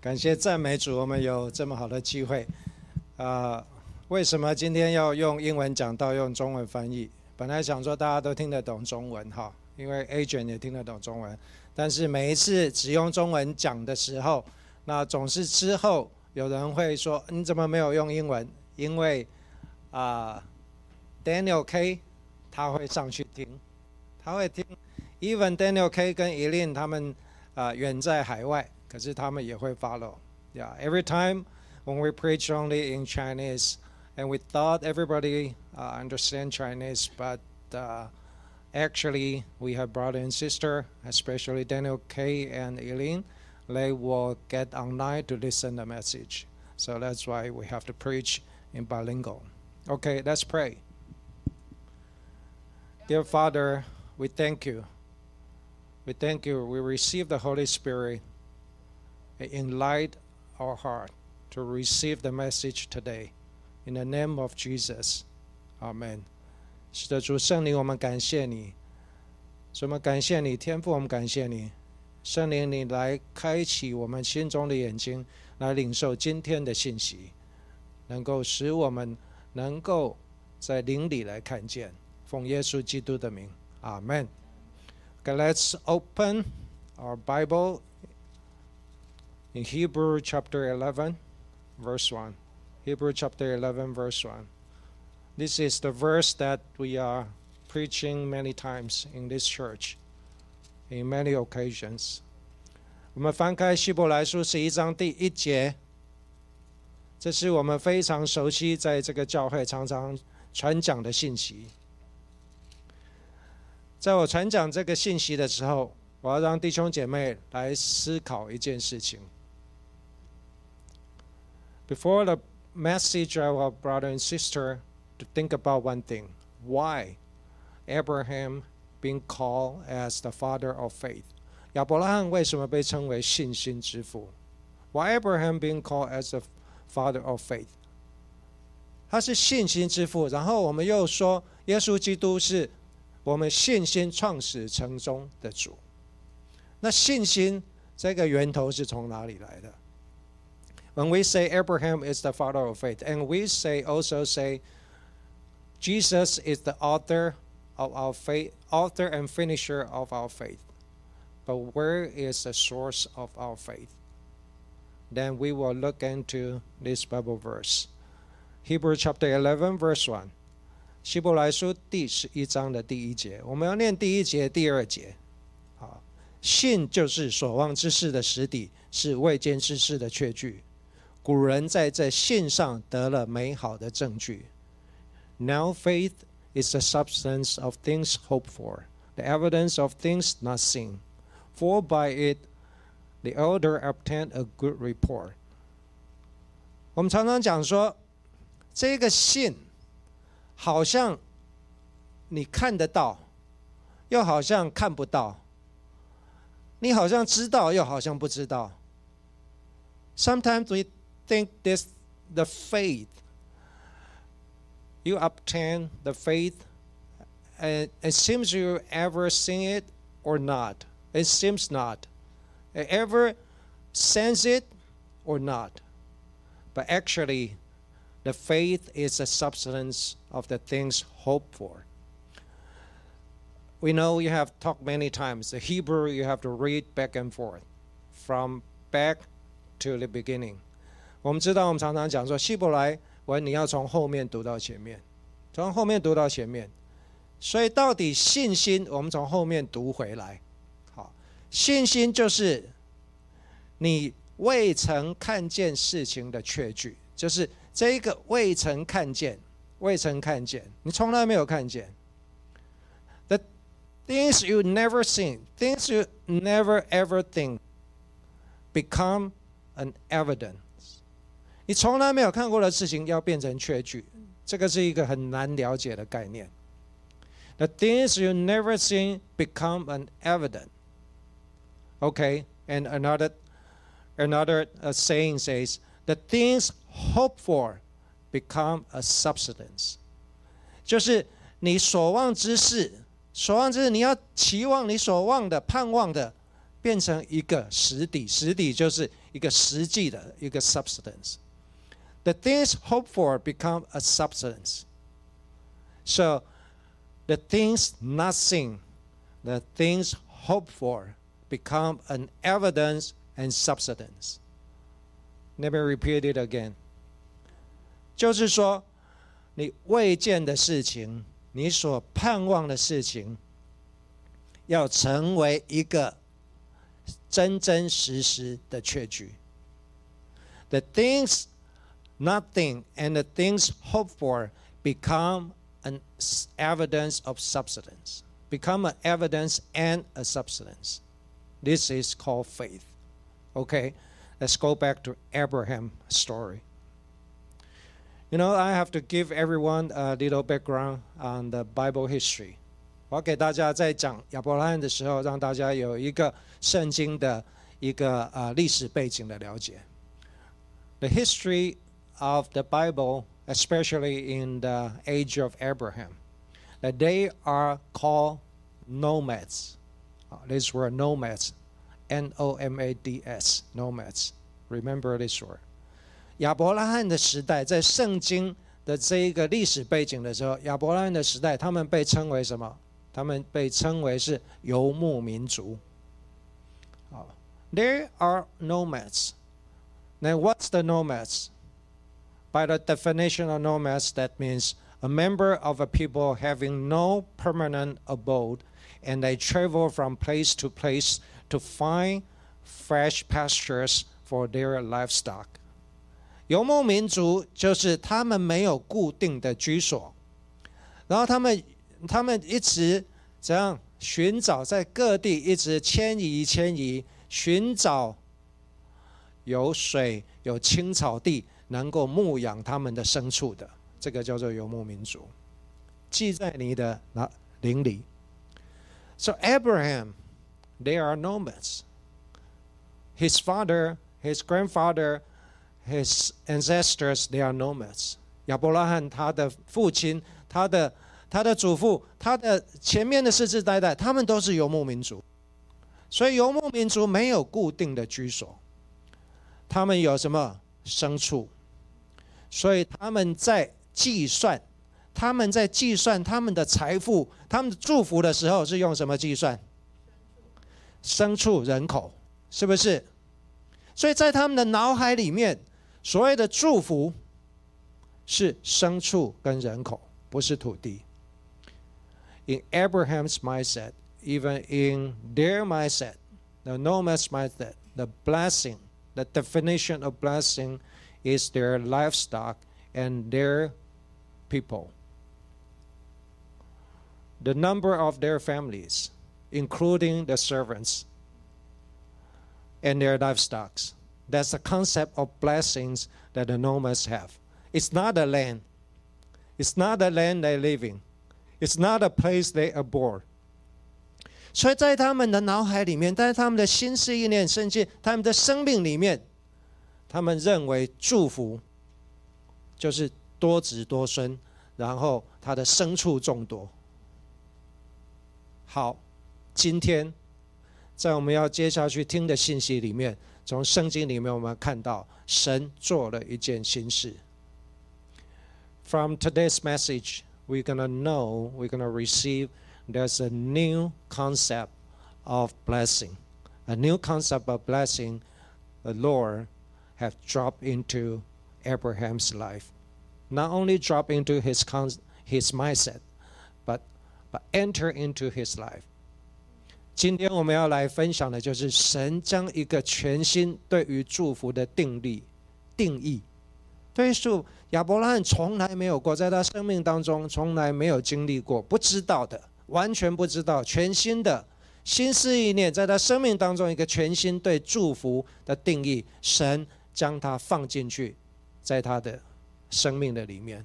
感谢赞美主，我们有这么好的机会。啊，为什么今天要用英文讲到用中文翻译？本来想说大家都听得懂中文哈，因为 agent 也听得懂中文。但是每一次只用中文讲的时候，那总是之后有人会说：“你怎么没有用英文？”因为啊，Daniel K 他会上去听，他会听。Even Daniel K 跟 Eileen 他们啊远在海外。可是他们也会 follow. Yeah, every time when we preach only in Chinese, and we thought everybody uh, understand Chinese, but uh, actually we have brother and sister, especially Daniel K and Eileen, they will get online to listen the message. So that's why we have to preach in bilingual. Okay, let's pray. Dear Father, we thank you. We thank you. We receive the Holy Spirit enlighten our heart to receive the message today. In the name of Jesus, Amen. 是的，主圣灵，我们感谢你，什么感谢你，天父，我们感谢你，圣灵，你来开启我们心中的眼睛，来领受今天的信息，能够使我们能够在灵里来看见，奉耶稣基督的名，阿门。Okay, let's open our Bible in Hebrew chapter 11, verse 1. Hebrew chapter 11, verse 1. This is the verse that we are preaching many times in this church, in many occasions. 我们翻开希伯来书十一章第一节，这是我们非常熟悉，在这个教会常常传讲的信息。在我传讲这个信息的时候，我要让弟兄姐妹来思考一件事情。 before the message of our brother and sister to think about one thing why Abraham being called as the father of faith 亚伯拉罕为什么被称为信心之父 Why Abraham being called as the father of faith 他是信心之父然后我们又说耶稣基督是我们信心创始成终的主那信心这个源头是从哪里来的 when we say Abraham is the father of faith, and we say also say Jesus is the author of our faith, author and finisher of our faith. But where is the source of our faith? Then we will look into this Bible verse. Hebrew chapter 11, verse 1. 希伯来书第十一章的第一节，我们要念第一节、第二节。好，信就是所望之事的实底，是未见之事的确据。 古人在这信上得了美好的证据。Now faith is the substance of things hoped for, the evidence of things not seen. For by it the elder obtained a good report. 我们常常讲说，这个信好像你看得到，又好像看不到；你好像知道，又好像不知道。Sometimes we think this the faith you obtain the faith and it seems you ever seen it or not. It seems not. Ever sense it or not. But actually the faith is a substance of the things hoped for. We know you have talked many times the hebrew you have to read back and forth from back to the beginning 我们知道，我们常常讲说，希伯来文你要从后面读到前面，从后面读到前面。所以，到底信心，我们从后面读回来。好，信心就是你未曾看见事情的确据，就是这一个未曾看见，未曾看见，你从来没有看见。The things you never seen, things you never ever think, become an evidence. 你从来没有看过的事情要变成确据，这个是一个很难了解的概念。The things you never seen become an evident. Okay, and another another saying says, the things hoped for become a substance. 就是你所望之事，所望之事，你要期望你所望的、盼望的，变成一个实底。实底就是一个实际的一个 substance。The things hoped for become a substance. So the things not seen, the things hoped for become an evidence and substance. Let me repeat it again. 就是说，你未见的事情，你所盼望的事情，要成为一个真真实实的确据。The things nothing and the things hoped for become an evidence of substance, become an evidence and a substance. This is called faith. Okay, let's go back to Abraham story. You know, I have to give everyone a little background on the Bible history. 我要给大家在讲亚伯拉罕的时候，让大家有一个圣经的一个呃历史背景的了解。The history of the Bible, especially in the age of Abraham, that they are called nomads. Uh, these were nomads, N O M A D S, nomads. Remember this word. 亚伯拉罕的时代，在圣经的这一个历史背景的时候，亚伯拉罕的时代，他们被称为什么？他们被称为是游牧民族。啊，There are nomads. Now, what's the nomads? By the definition of nomads, that means a member of a people having no permanent abode, and they travel from place to place to find fresh pastures for their livestock. 游牧民族就是他们没有固定的居所，然后他们他们一直怎样寻找在各地一直迁移迁移，寻找有水有青草地 能够牧养他们的牲畜的，这个叫做游牧民族，记在你的那灵里。So Abraham, they are nomads. His father, his grandfather, his ancestors, they are nomads. 亚伯拉罕他的父亲，他的他的祖父，他的前面的世世代代，他们都是游牧民族，所以游牧民族没有固定的居所，他们有什么牲畜，所以他们在计算，他们在计算他们的财富、他们的祝福的时候，是用什么计算？牲畜人口，是不是？所以在他们的脑海里面，所谓的祝福是牲畜跟人口，不是土地。in Abraham's mindset, even in their mindset, the nomad's mindset, the blessing, the definition of blessing is their livestock and their people. The number of their families, including the servants and their livestock. That's the concept of blessings that the nomads have. It's not the land. It's not the land they live in it's not a place they abhor. 所以在他们的脑海里面，在他们的心思意念，甚至他们的生命里面， 他们认为祝福就是多子多孙，然后他的牲畜众多。好，今天在我们要接下去听的信息里面，从圣经里面我们看到神做了一件新事。From today's message. we're going to know, we're going to receive, there's a new concept of blessing. A new concept of blessing the Lord have dropped into Abraham's life. Not only drop into his, con- his mindset, but, but enter into his life. 今天我们要来分享的就是神将一个全新对于祝福的定力定义，对数亚伯拉罕从来没有过，在他生命当中从来没有经历过，不知道的，完全不知道，全新的新思意念，在他生命当中一个全新对祝福的定义，神将他放进去，在他的生命的里面。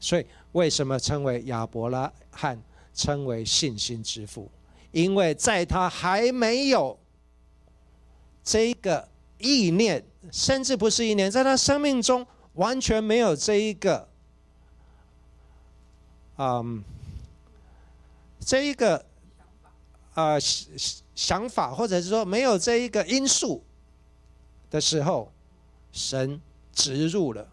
所以，为什么称为亚伯拉罕，称为信心之父？因为在他还没有这个意念，甚至不是意念，在他生命中。完全没有这一个，嗯，这一个，呃，想法，或者是说没有这一个因素的时候，神植入了。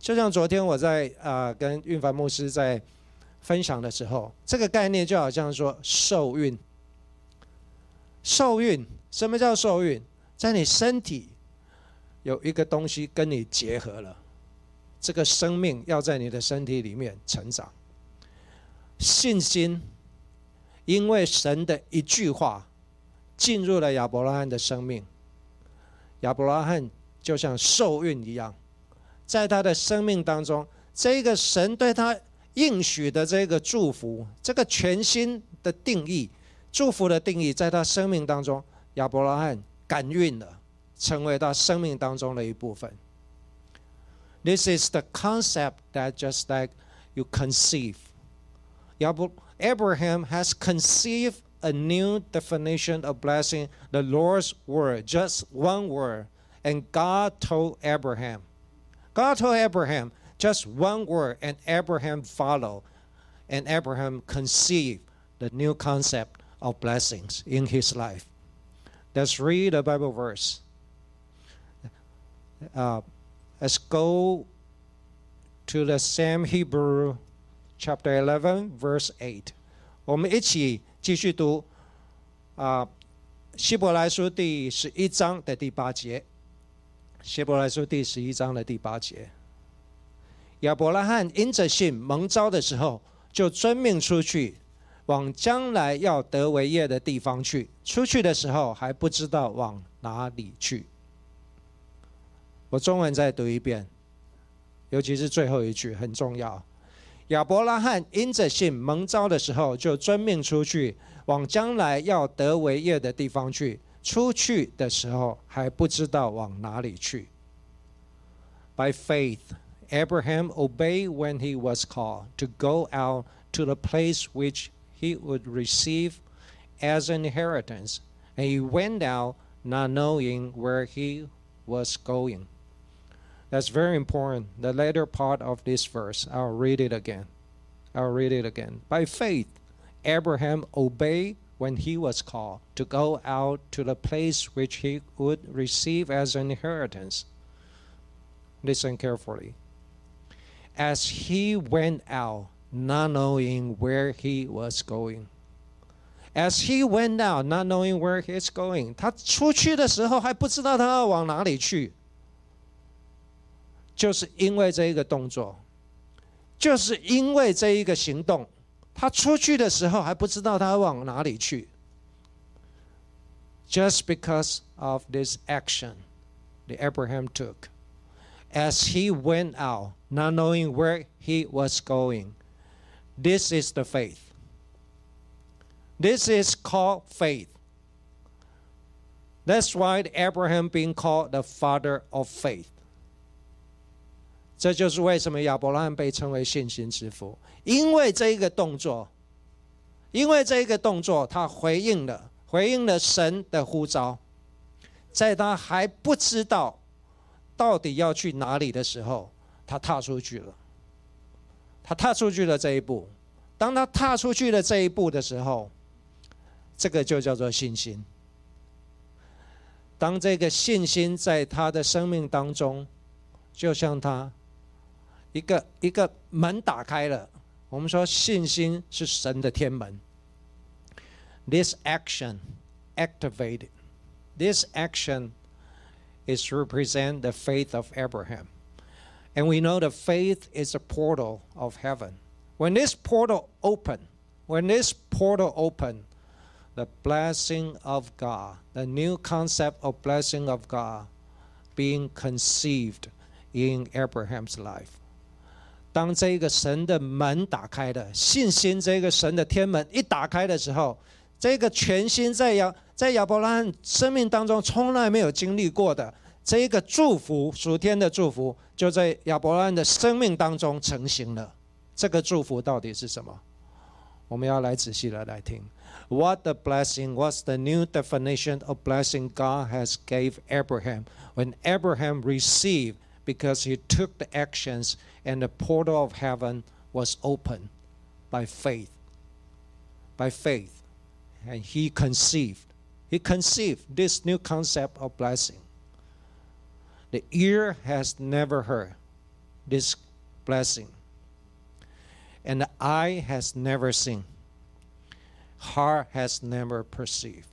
就像昨天我在啊跟运凡牧师在分享的时候，这个概念就好像说受孕。受孕，什么叫受孕？在你身体有一个东西跟你结合了，这个生命要在你的身体里面成长。信心，因为神的一句话进入了亚伯拉罕的生命，亚伯拉罕就像受孕一样，在他的生命当中，这个神对他应许的这个祝福，这个全新的定义。祝福的定义，在他生命当中，亚伯拉罕感孕了，成为他生命当中的一部分。This is the concept that just like you conceive. Abraham has conceived a new definition of blessing, the Lord's word, just one word. And God told Abraham, God told Abraham just one word, and Abraham followed. And Abraham conceived the new concept of blessings in his life. Let's read a Bible verse. Uh, let's go to the same Hebrew chapter 11, verse 8. 我们一起 继续读啊，希伯来书第十一章的第八节。希伯来书第十一章的第八节，亚伯拉罕因着信蒙召的时候，就遵命出去，往将来要得为业的地方去，出去的时候还不知道往哪里去。我中文再读一遍，尤其是最后一句很重要。亚伯拉罕因着信蒙召的时候，就遵命出去，往将来要得为业的地方去。出去的时候还不知道往哪里去。By faith, Abraham obeyed when he was called to go out to the place which he would receive as an inheritance. And he went out not knowing where he was going. That's very important. The later part of this verse, I'll read it again. I'll read it again. By faith, Abraham obeyed when he was called to go out to the place which he would receive as an inheritance. Listen carefully. As he went out, not knowing where he was going. As he went out, not knowing where he's going，他出去的时候还不知道他要往哪里去， 就是因为这一个动作，就是因为这一个行动，他出去的时候还不知道他往哪里去。Just because of this action, the Abraham took, as he went out, not knowing where he was going. This is the faith. This is called faith. That's why Abraham being called the father of faith. 这就是为什么亚伯拉罕被称为信心之父，因为这一个动作，因为这一个动作，他回应了，回应了神的呼召，在他还不知道到底要去哪里的时候，他踏出去了。他踏出去了这一步，当他踏出去了这一步的时候，这个就叫做信心。当这个信心在他的生命当中，就像他一个一个门打开了。我们说信心是神的天门。This action activated. This action is represent the faith of Abraham. And we know that faith is a portal of heaven. When this portal open, when this portal open, the blessing of God, the new concept of blessing of God being conceived in Abraham's life. 当这个神的门打开的信心，这个神的天门一打开的时候，这个全新在亚在亚伯拉罕生命当中从来没有经历过的这一个祝福，属天的祝福，就在亚伯拉罕的生命当中成型了。这个祝福到底是什么？我们要来仔细的来听。What the blessing was the new definition of blessing God has gave Abraham when Abraham received because he took the actions and the portal of heaven was opened by faith. By faith. And he conceived. He conceived this new concept of blessing. The ear has never heard this blessing, and the eye has never seen, heart has never perceived.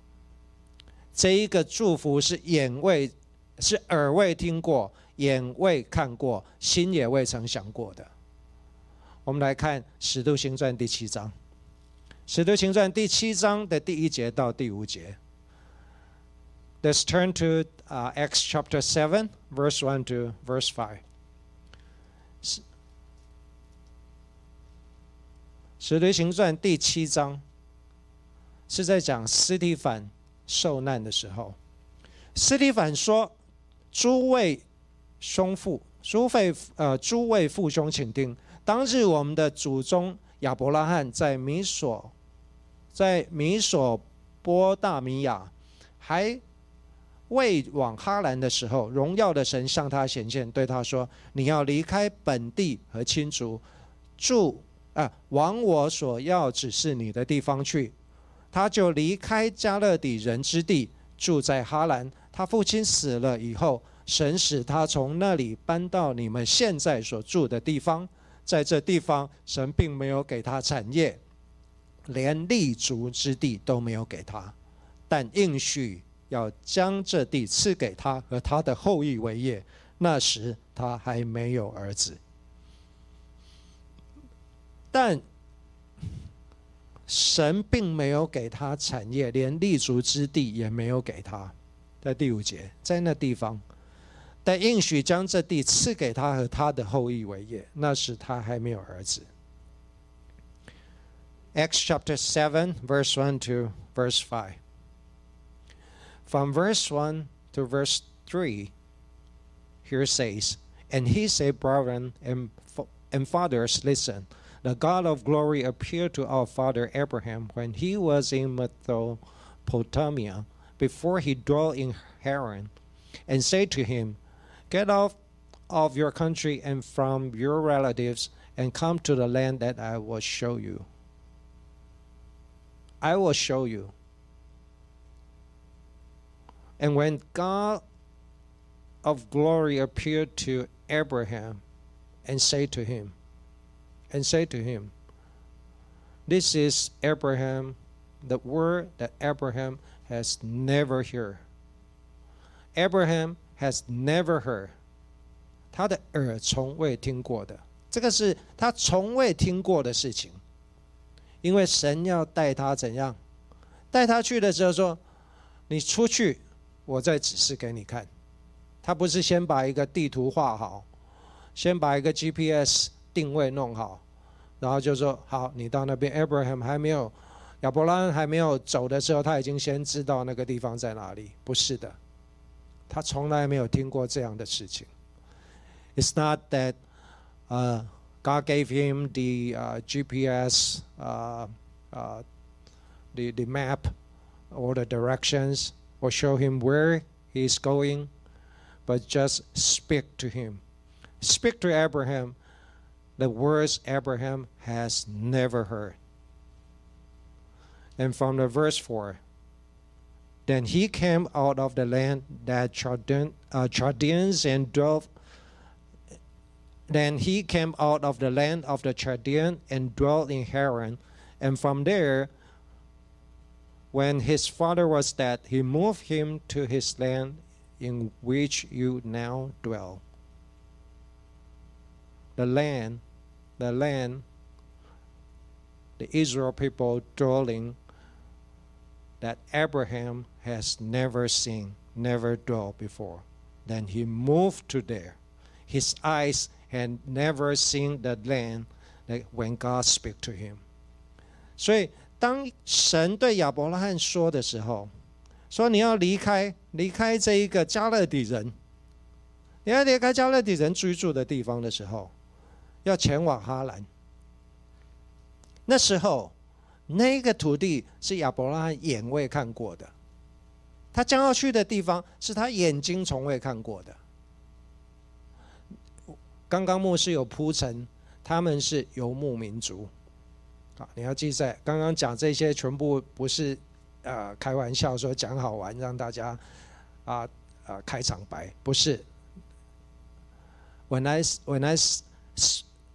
这一个祝福是眼未是耳未听过， 眼未看过，心也未曾想过的。我们来看《使徒行传》第七章，《使徒行传》第七章的第一节到第五节。Let's turn to uh, Acts chapter seven, verse one to verse 5. 使使徒行传第七章是在讲斯蒂凡受难的时候，斯蒂凡说：“诸位兄父，诸位呃，诸位父兄，请听。当日我们的祖宗亚伯拉罕在米索，在米索波大米亚还。”未往哈兰的时候，荣耀的神向他显现，对他说：“你要离开本地和亲族，住啊，往我所要指示你的地方去。”他就离开加勒底人之地，住在哈兰。他父亲死了以后，神使他从那里搬到你们现在所住的地方。在这地方，神并没有给他产业，连立足之地都没有给他，但应许。要将这地赐给他和他的后裔为业。那时他还没有儿子，但神并没有给他产业，连立足之地也没有给他。在第五节，在那地方，但应许将这地赐给他和他的后裔为业。那时他还没有儿子。Acts chapter seven, verse one to verse five. From verse 1 to verse 3, here says, And he said, Brethren and, and fathers, listen. The God of glory appeared to our father Abraham when he was in Mesopotamia, before he dwelt in Haran, and said to him, Get off of your country and from your relatives, and come to the land that I will show you. I will show you. And when God of glory appeared to Abraham and said to him, and said to him, This is Abraham, the word that Abraham has never heard. Abraham has never heard. 他的耳从未听过的，这个是他从未听过的事情。因为神要带他怎样？带他去的时候说：“你出去，我再指示给你看，他不是先把一个地图画好，先把一个 GPS 定位弄好，然后就说好，你到那边。Abraham 还没有，亚伯拉罕还没有走的时候，他已经先知道那个地方在哪里。不是的，他从来没有听过这样的事情。It's not that, uh, God gave him the uh, GPS, uh, uh, the the map, or the directions. or show him where he's going, but just speak to him. Speak to Abraham the words Abraham has never heard. And from the verse 4 then he came out of the land that Chaldean, uh, Chaldeans and dwelt. Then he came out of the land of the Chaldean and dwelt in Haran, and from there when his father was dead, he moved him to his land in which you now dwell. The land, the land, the Israel people dwelling that Abraham has never seen, never dwelt before. Then he moved to there. His eyes had never seen the land that when God spoke to him. 所以当神对亚伯拉罕说的时候，说你要离开，离开这一个加勒底人，你要离开加勒底人居住的地方的时候，要前往哈兰。那时候，那个土地是亚伯拉罕眼未看过的， 他将要去的地方是他眼睛从未看过的。刚刚牧师有铺陈，他们是游牧民族。啊，你要记在刚刚讲这些全部不是，呃，开玩笑说讲好玩让大家，啊啊开场白不是， when I when I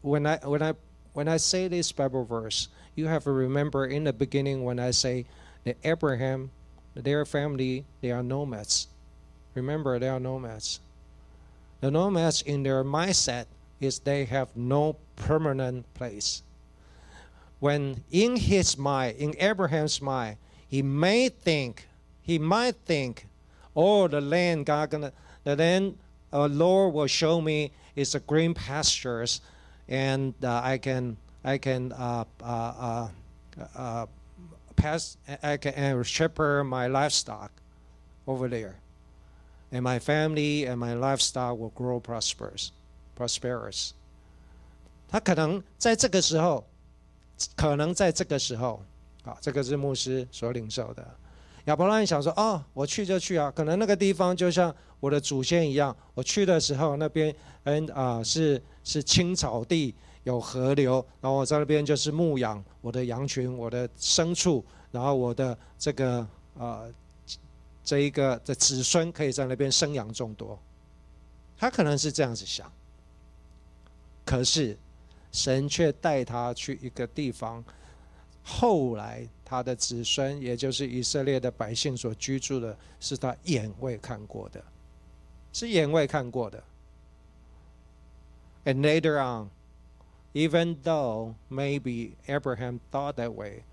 when I when I when I say this Bible verse, you have to remember in the beginning when I say that Abraham, their family, they are nomads. Remember, they are nomads. The nomads in their mindset is they have no permanent place. When in his mind, in Abraham's mind, he may think, he might think, oh, the land God gonna, the land uh, Lord will show me is a green pastures, and uh, I can I can uh, uh, uh, uh pass I can shepherd my livestock over there, and my family and my livestock will grow prosperous, prosperous. 他可能在这个时候，可能在这个时候，啊，这个是牧师所领受的。亚伯拉罕想说：“哦，我去就去啊，可能那个地方就像我的祖先一样，我去的时候那边嗯啊是是青草地， 有河流，然后我在那边就是牧养我的羊群、我的牲畜，然后我的这个呃这一个的子孙可以在那边生养众多。”他可能是这样子想，可是神却带他去一个地方。后来，他的子孙，也就是以色列的百姓所居住的，是他眼未看过的，是眼未看过的。And later on, even though maybe Abraham thought that way,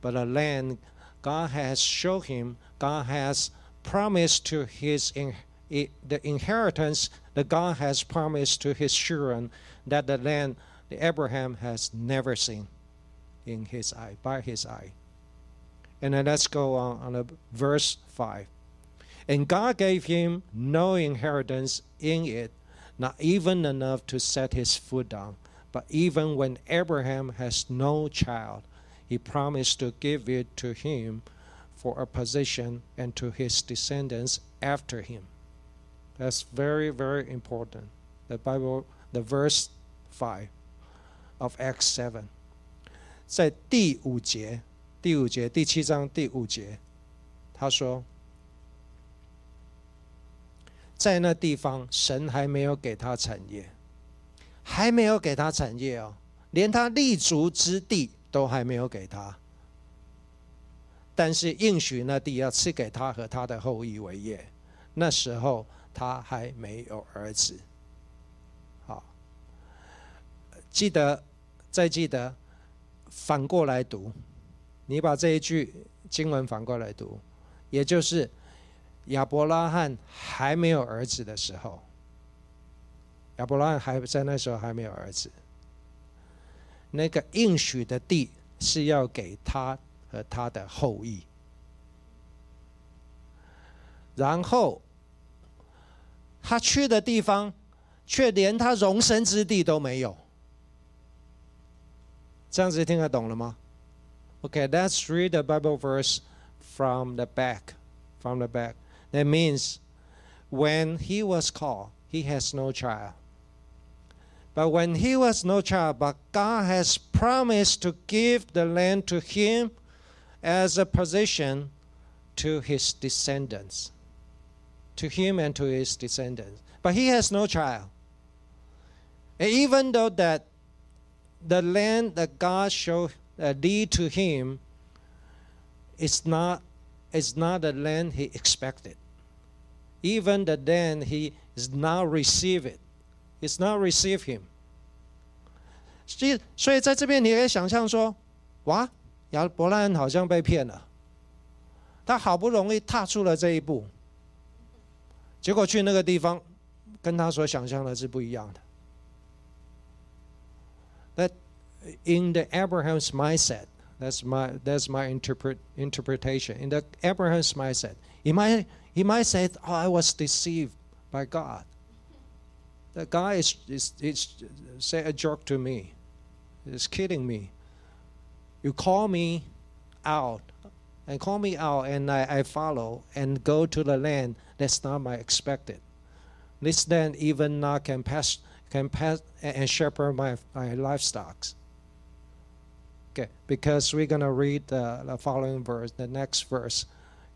but the land God has shown him, God has promised to his in, the inheritance that God has promised to his children that the land that Abraham has never seen in his eye, by his eye. And then let's go on on the verse 5. And God gave him no inheritance in it, not even enough to set his foot down. But even when Abraham has no child, he promised to give it to him for a possession and to his descendants after him. That's very, very important. The Bible, the verse 5 of Acts 7. 在第五节，第五节第七章第五节，他说，在那地方，神还没有给他产业， 还没有给他产业哦，连他立足之地都还没有给他。但是应许那地要赐给他和他的后裔为业，那时候他还没有儿子。好，记得，再记得。反过来读，你把这一句经文反过来读，也就是亚伯拉罕还没有儿子的时候，亚伯拉罕还在那时候还没有儿子，那个应许的地是要给他和他的后裔，然后他去的地方却连他容身之地都没有。这样子听得懂了吗？OK，let's read the Bible verse from the back. From the back. That means when he was called, he has no child. But when he was no child, but God has promised to give the land to him as a possession to his descendants. To him and to his descendants. But he has no child. And even though that the land that God showed uh, lead to him is not is not the land he expected. Even the land he is now receive it, it's not receive him. 所以，所以在这边你可以想象说，哇，亚伯拉罕好像被骗了。他好不容易踏出了这一步，结果去那个地方，跟他所想象的是不一样的。that in the Abraham's mindset, that's my that's my interpret interpretation. In the Abraham's mindset, he might he might say, "Oh, I was deceived by God." The guy is is, is say a joke to me. He's kidding me. You call me out and call me out, and I, I follow and go to the land that's not my expected. This land even not can pass can pass and shepherd my, my livestock. Okay, because we're going to read the, the following verse, the next verse.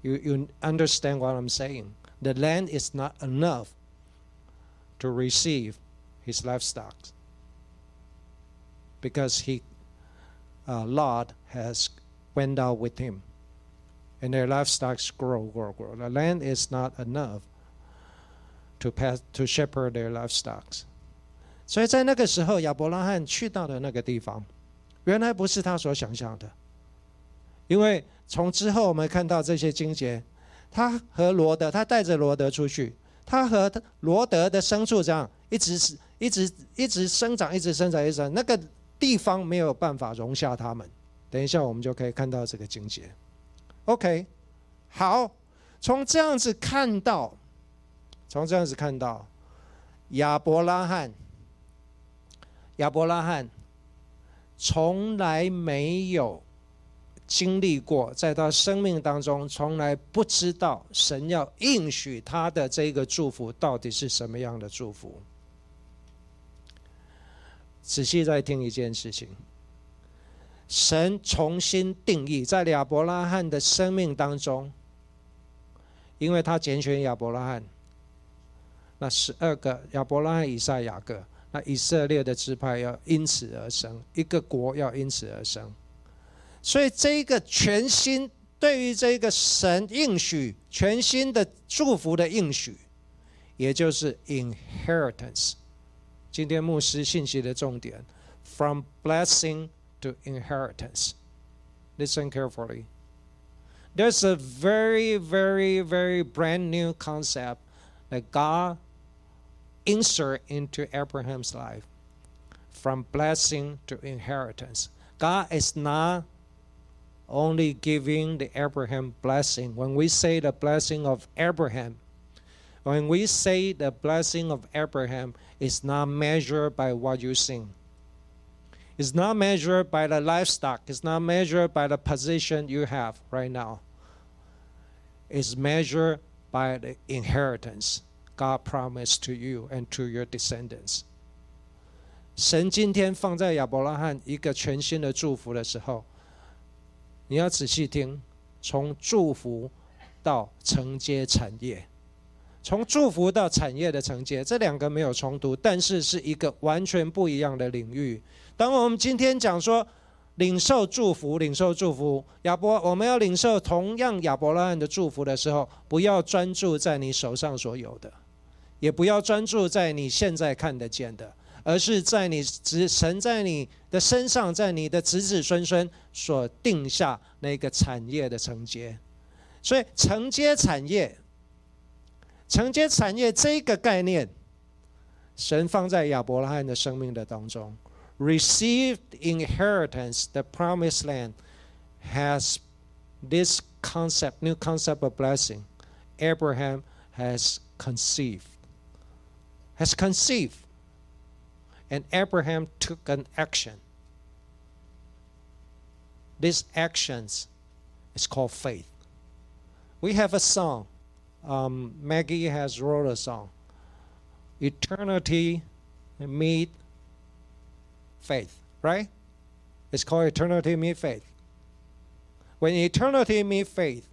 You, you understand what I'm saying. The land is not enough to receive his livestock because he uh, Lot has went out with him and their livestock grow, grow, grow. The land is not enough to pass to shepherd their livestock. 所以在那个时候，亚伯拉罕去到的那个地方，原来不是他所想象的，因为从之后我们看到这些经节，他和罗得，他带着罗得出去，他和罗德的牲畜这样一直是一直一直生长，一直生长，一直那个地方没有办法容下他们。等一下，我们就可以看到这个境界。OK，好，从这样子看到，从这样子看到亚伯拉罕，亚伯拉罕从来没有。经历过，在他生命当中，从来不知道神要应许他的这个祝福到底是什么样的祝福。仔细再听一件事情，神重新定义在亚伯拉罕的生命当中，因为他拣选亚伯拉罕，那十二个亚伯拉罕、以赛亚各，那以色列的支派要因此而生，一个国要因此而生。所以，这一个全新对于这个神应许全新的祝福的应许，也就是 inheritance。今天牧师信息的重点：from blessing to inheritance。Listen carefully. There's a very, very, very brand new concept that God insert into Abraham's life. From blessing to inheritance. God is not only giving the Abraham blessing. When we say the blessing of Abraham, when we say the blessing of Abraham is not measured by what you sing. It's not measured by the livestock. It's not measured by the position you have right now. It's measured by the inheritance God promised to you and to your descendants. 神今天放在亚伯拉罕一个全新的祝福的时候， 你要仔细听，从祝福到承接产业，从祝福到产业的承接，这两个没有冲突，但是是一个完全不一样的领域。当我们今天讲说领受祝福、领受祝福，亚伯，我们要领受同样亚伯拉罕的祝福的时候，不要专注在你手上所有的，也不要专注在你现在看得见的。而是在你子神在你的身上，在你的子子孙孙所定下那个产业的承接，所以承接产业、承接产业这个概念，神放在亚伯拉罕的生命的当中。Received inheritance, the promised land has this concept, new concept of blessing. Abraham has conceived, has conceived. And Abraham took an action. These actions is called faith. We have a song. Um, Maggie has wrote a song. Eternity meet faith, right? It's called eternity meet faith. When eternity meet faith,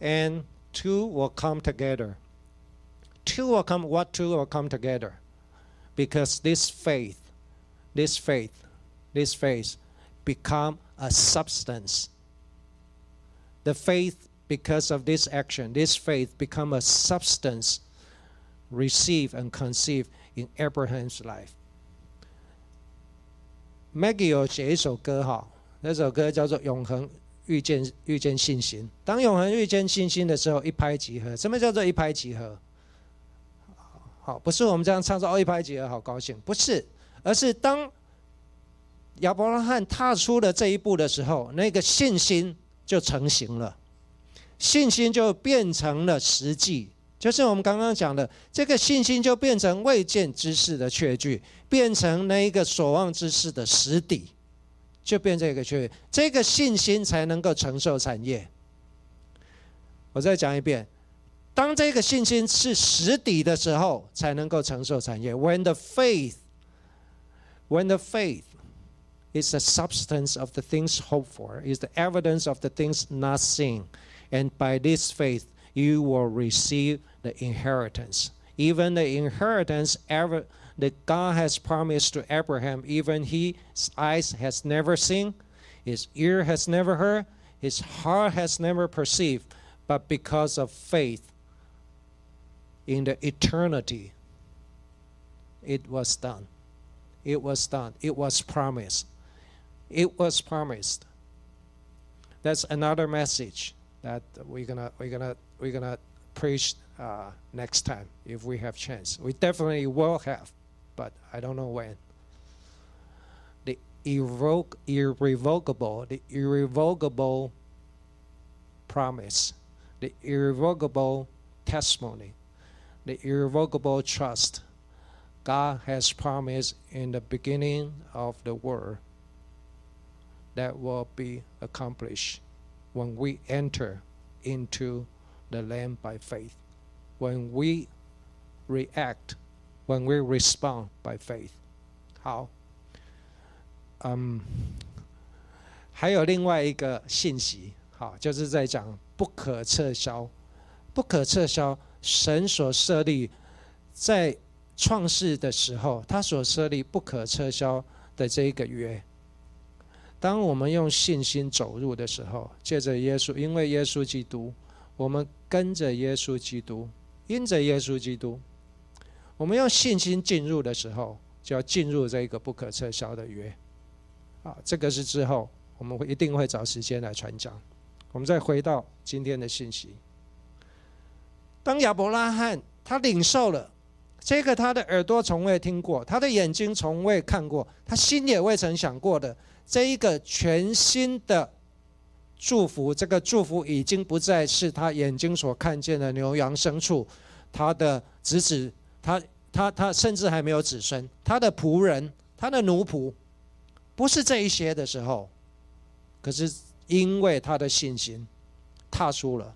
and two will come together. Two will come. What two will come together? because this faith, this faith, this faith become a substance. The faith, because of this action, this faith become a substance received and conceived in Abraham's life. Maggie 有写一首歌哈，那首歌叫做《永恒遇见遇见信心》。当永恒遇见信心的时候，一拍即合。什么叫做一拍即合？ 好，不是我们这样唱说哦一拍即合，好高兴，不是，而是当亚伯拉罕踏出了这一步的时候，那个信心就成型了，信心就变成了实际，就是我们刚刚讲的，这个信心就变成未见之事的确据，变成那一个所望之事的实底，就变这个确，这个信心才能够承受产业。我再讲一遍。当这个信心是实底的时候，才能够承受产业。When the faith, when the faith is the substance of the things hoped for, is the evidence of the things not seen, and by this faith you will receive the inheritance. even the inheritance ever that God has promised to Abraham, even his eyes has never seen, his ear has never heard, his heart has never perceived, but because of faith in the eternity, it was done. It was done. It was promised. It was promised. That's another message that we're gonna we're gonna we're gonna preach uh, next time if we have chance. We definitely will have, but I don't know when. The irrevoc- irrevocable, the irrevocable promise, the irrevocable testimony, the irrevocable trust God has promised in the beginning of the world that will be accomplished when we enter into the land by faith. When we react, when we respond by faith. 好，嗯，还有另外一个信息，好，就是在讲不可撤销，不可撤销， 神所设立在创世的时候，他所设立不可撤销的这一个约。当我们用信心走入的时候，借着耶稣，因为耶稣基督，我们跟着耶稣基督，因着耶稣基督，我们用信心进入的时候，就要进入这个不可撤销的约。啊，这个是之后我们会一定会找时间来传讲。我们再回到今天的信息。当亚伯拉罕他领受了这个，他的耳朵从未听过，他的眼睛从未看过，他心也未曾想过的这一个全新的祝福，这个祝福已经不再是他眼睛所看见的牛羊牲畜，他的子子，他他他甚至还没有子孙，他的仆人，他的奴仆，不是这一些的时候，可是因为他的信心，踏出了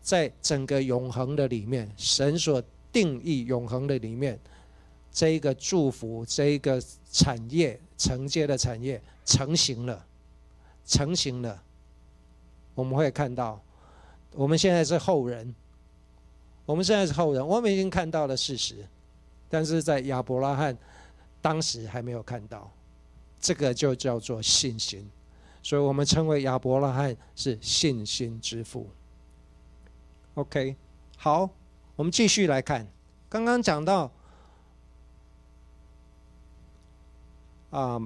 在整个永恒的里面，神所定义永恒的里面，这一个祝福，这一个产业承接的产业成型了，成型了。我们会看到，我们现在是后人，我们现在是后人，我们已经看到了事实，但是在亚伯拉罕当时还没有看到，这个就叫做信心，所以我们称为亚伯拉罕是信心之父。OK，好。我们继续来看，刚刚讲到啊，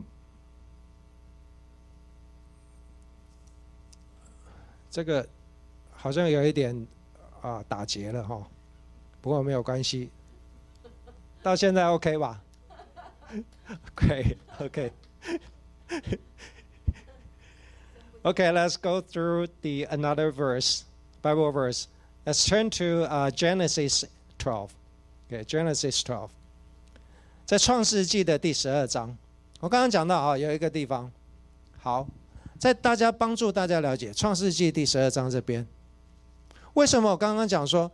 这个好像有一点啊打结了哈，不过没有关系，到现在 OK 吧？OK OK OK Let's go through the another verse Bible verse. Let's turn to uh, Genesis 12. Okay, Genesis 12. 在创世纪的第十二章，我刚刚讲到啊，有一个地方，好，在大家帮助大家了解创世纪第十二章这边，为什么我刚刚讲说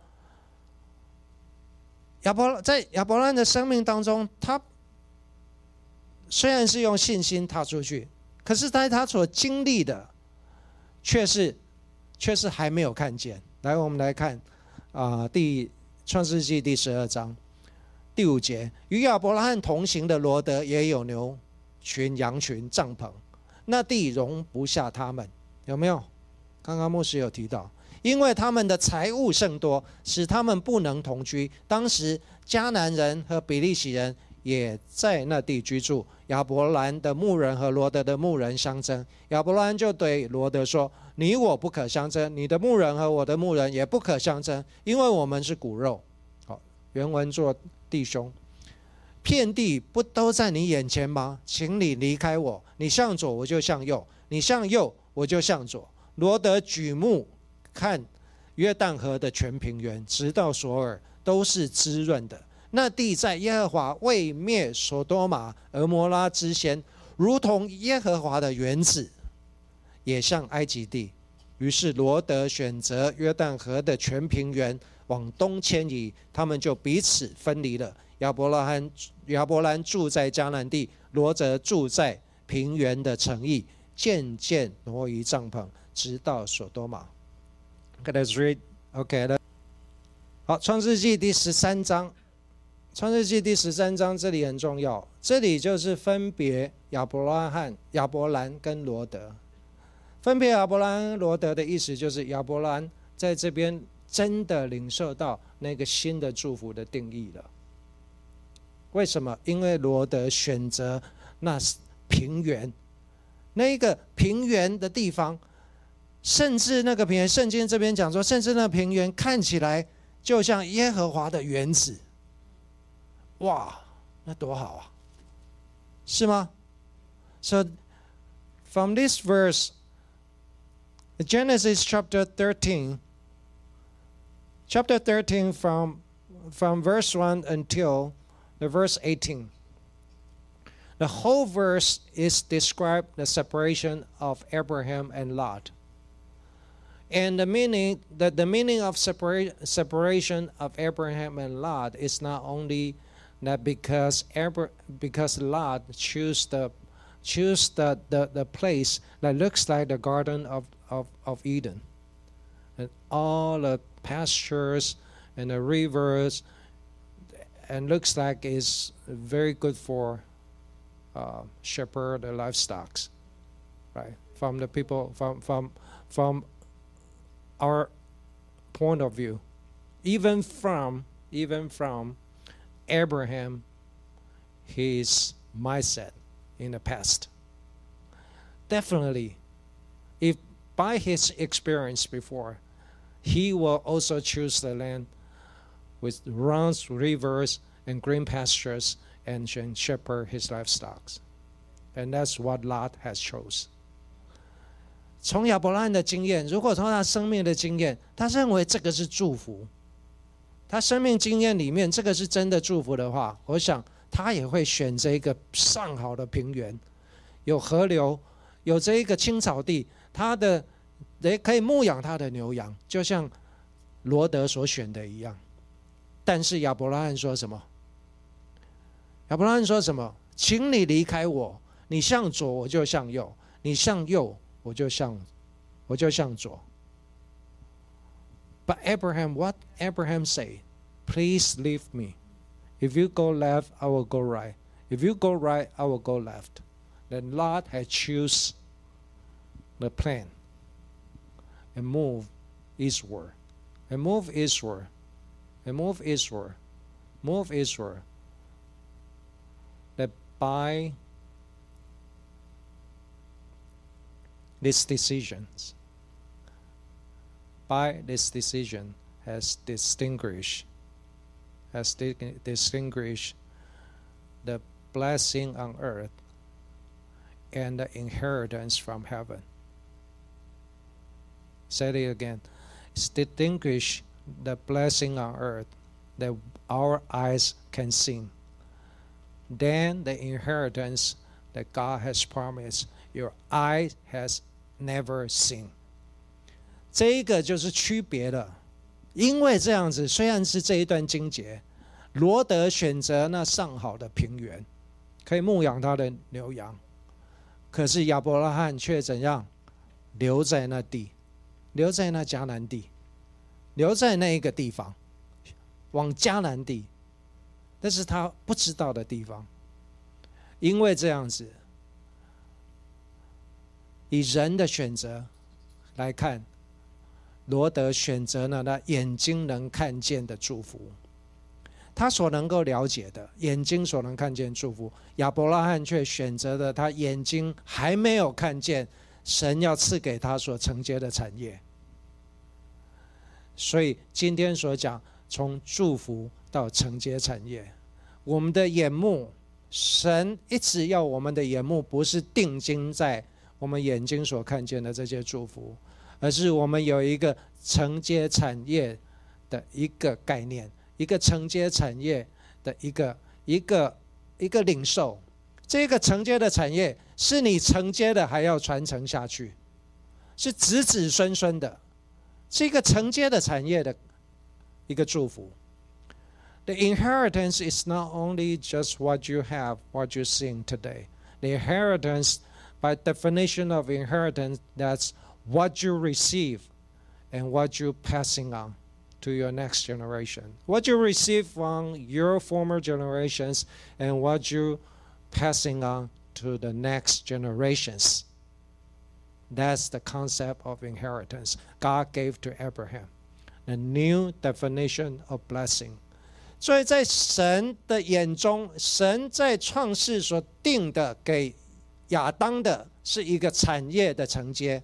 亚伯在亚伯兰的生命当中，他虽然是用信心踏出去，可是在他所经历的，却是却是还没有看见。来，我们来看啊，第创世纪第十二章第五节，与亚伯拉罕同行的罗德也有牛群、羊群、帐篷，那地容不下他们，有没有？刚刚牧师有提到，因为他们的财物甚多，使他们不能同居。当时迦南人和比利洗人也在那地居住。亚伯兰的牧人和罗德的牧人相争，亚伯兰就对罗德说。你我不可相争，你的牧人和我的牧人也不可相争，因为我们是骨肉。好，原文做弟兄，遍地不都在你眼前吗？请你离开我，你向左我就向右，你向右我就向左。罗德举目看约旦河的全平原，直到索尔，都是滋润的。那地在耶和华未灭所多玛、俄摩拉之前，如同耶和华的园子。也像埃及地，于是罗德选择约旦河的全平原往东迁移，他们就彼此分离了。亚伯拉罕、亚伯兰住在迦南地，罗则住在平原的城邑，渐渐挪移帐篷，直到所多玛。Let's read. OK. 好，《创世纪》第十三章，《创世纪》第十三章这里很重要，这里就是分别亚伯拉罕、亚伯兰跟罗德。分别亚伯兰、罗德的意思就是亚伯兰在这边真的领受到那个新的祝福的定义了。为什么？因为罗德选择那平原，那一个平原的地方，甚至那个平原，圣经这边讲说，甚至那平原看起来就像耶和华的园子。哇，那多好啊！是吗？So from this verse. Genesis chapter 13, chapter 13 from, from verse 1 until the verse 18. The whole verse is describe the separation of Abraham and Lot. And the meaning that the meaning of separa- separation of Abraham and Lot is not only that because Abra- because Lot choose the choose the, the, the place that looks like the garden of of, of Eden. And all the pastures and the rivers and looks like is very good for uh, shepherd the livestock, right? From the people from from from our point of view, even from even from Abraham, his mindset in the past. Definitely, if by his experience before, he will also choose the land with runs, rivers, and green pastures, and shepherd his livestock. And that's what Lot has chose. 从亚伯拉罕的经验，如果从他生命的经验，他认为这个是祝福， 他生命经验里面这个是真的祝福的话，我想他也会选择一个上好的平原，有河流，有这一个青草地，他的也可以牧养他的牛羊，就像罗德所选的一样。但是亚伯拉罕说什么？亚伯拉罕说什么？请你离开我，你向左我就向右，你向右我就向我就向左。But Abraham, what Abraham say? Please leave me. If you go left, I will go right. If you go right, I will go left. Then Lot had choose the plan and move eastward, and move eastward, and move eastward, move eastward. That by these decisions, by this decision, has distinguished, has distinguished the blessing on earth and the inheritance from heaven. Say it again. Distinguish the blessing on earth that our eyes can see. Then the inheritance that God has promised, your eye has never seen. 这一个就是区别了，因为这样子，虽然是这一段经节，罗德选择那上好的平原，可以牧养他的牛羊，可是亚伯拉罕却怎样留在那地？留在那迦南地，留在那一个地方，往迦南地，那是他不知道的地方。因为这样子，以人的选择来看，罗德选择了那眼睛能看见的祝福，他所能够了解的眼睛所能看见祝福，亚伯拉罕却选择了他眼睛还没有看见。神要赐给他所承接的产业，所以今天所讲从祝福到承接产业，我们的眼目，神一直要我们的眼目不是定睛在我们眼睛所看见的这些祝福，而是我们有一个承接产业的一个概念，一个承接产业的一个一个一个领受。这个承接的产业是你承接的，还要传承下去，是子子孙孙的，是一个承接的产业的一个祝福。The inheritance is not only just what you have, what you sing today. The inheritance, by definition of inheritance, that's what you receive and what you passing on to your next generation. What you receive from your former generations and what you passing on to the next generations. That's the concept of inheritance God gave to Abraham. A new definition of blessing. 所以在神的眼中，神在创世所定的给亚当的是一个产业的承接，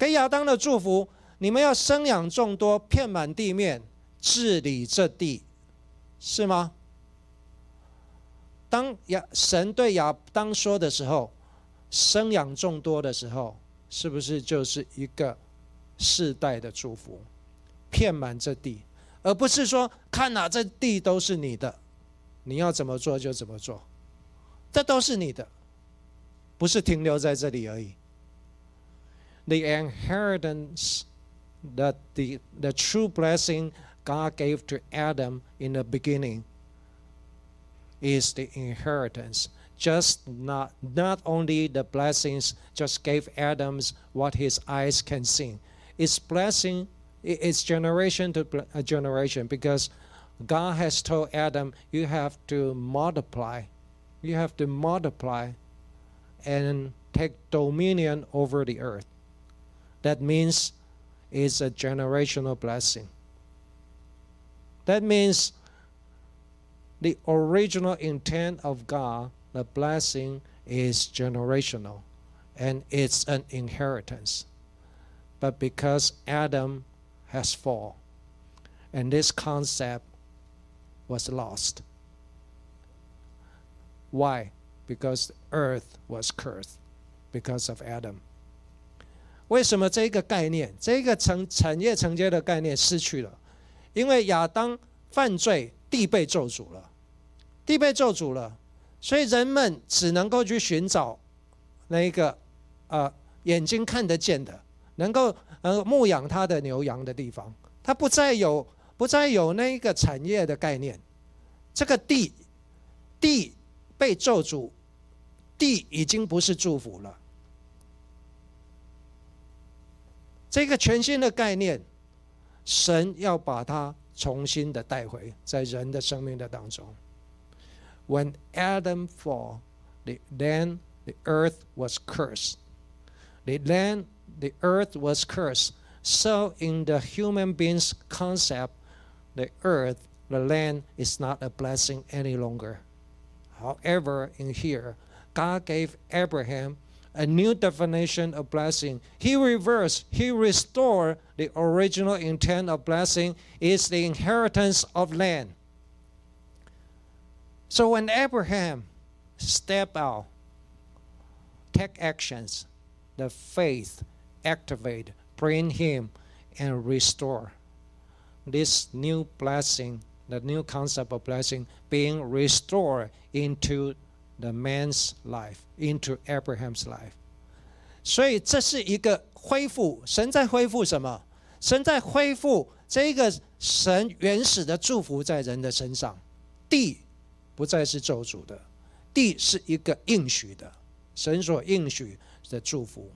给亚当的祝福，你们要生养众多，遍满地面，治理这地，是吗？当亚神对亚当说的时候，生养众多的时候，是不是就是一个世代的祝福，遍满这地，而不是说看哪这地都是你的，你要怎么做就怎么做，这都是你的，不是停留在这里而已。The inheritance that the the true blessing God gave to Adam in the beginning is the inheritance. Just not not only the blessings just gave Adam's what his eyes can see. It's blessing it's generation to uh, generation because God has told Adam you have to multiply. You have to multiply and take dominion over the earth. That means it's a generational blessing. That means the original intent of God, the blessing is generational and it's an inheritance. But because Adam has fallen, and this concept was lost. Why? Because earth was cursed because of Adam. 为什么这个概念，这个承产业承接的概念失去了？因为亚当犯罪，地被咒诅了。地被咒诅了，所以人们只能够去寻找那一个呃眼睛看得见的，能够呃牧养他的牛羊的地方。他不再有不再有那一个产业的概念。这个地地被咒诅，地已经不是祝福了。这个全新的概念，神要把它重新的带回在人的生命的当中。when Adam fall, the, then the earth was cursed. The land, the earth was cursed. So in the human being's concept, the earth, the land is not a blessing any longer. However, in here, God gave Abraham a new definition of blessing. He reversed, he restored the original intent of blessing is the inheritance of land. So when Abraham step out, take actions, the faith activate, bring him and restore this new blessing, the new concept of blessing being restored into the man's life, into Abraham's life. 所以这是一个恢复，神在恢复什么？神在恢复这个神原始的祝福在人的身上，地不再是咒诅的，地是一个应许的，神所应许的祝福，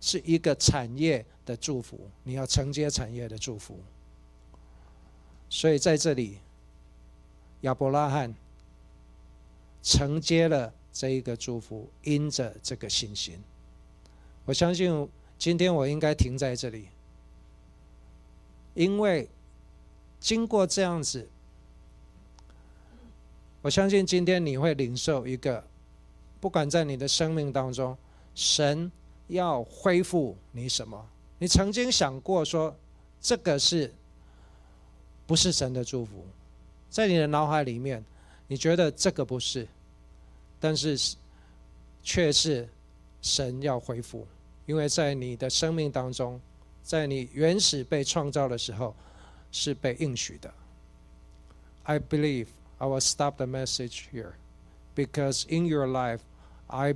是一个产业的祝福，你要承接产业的祝福。所以在这里，亚伯拉罕承接了这一个祝福，因着这个信心，我相信今天我应该停在这里，因为经过这样子。我相信今天你会领受一个，不管在你的生命当中，神要恢复你什么？你曾经想过说，这个是不是神的祝福？在你的脑海里面，你觉得这个不是，但是却是神要恢复，因为在你的生命当中，在你原始被创造的时候，是被应许的。I believe. I will stop the message here because in your life, I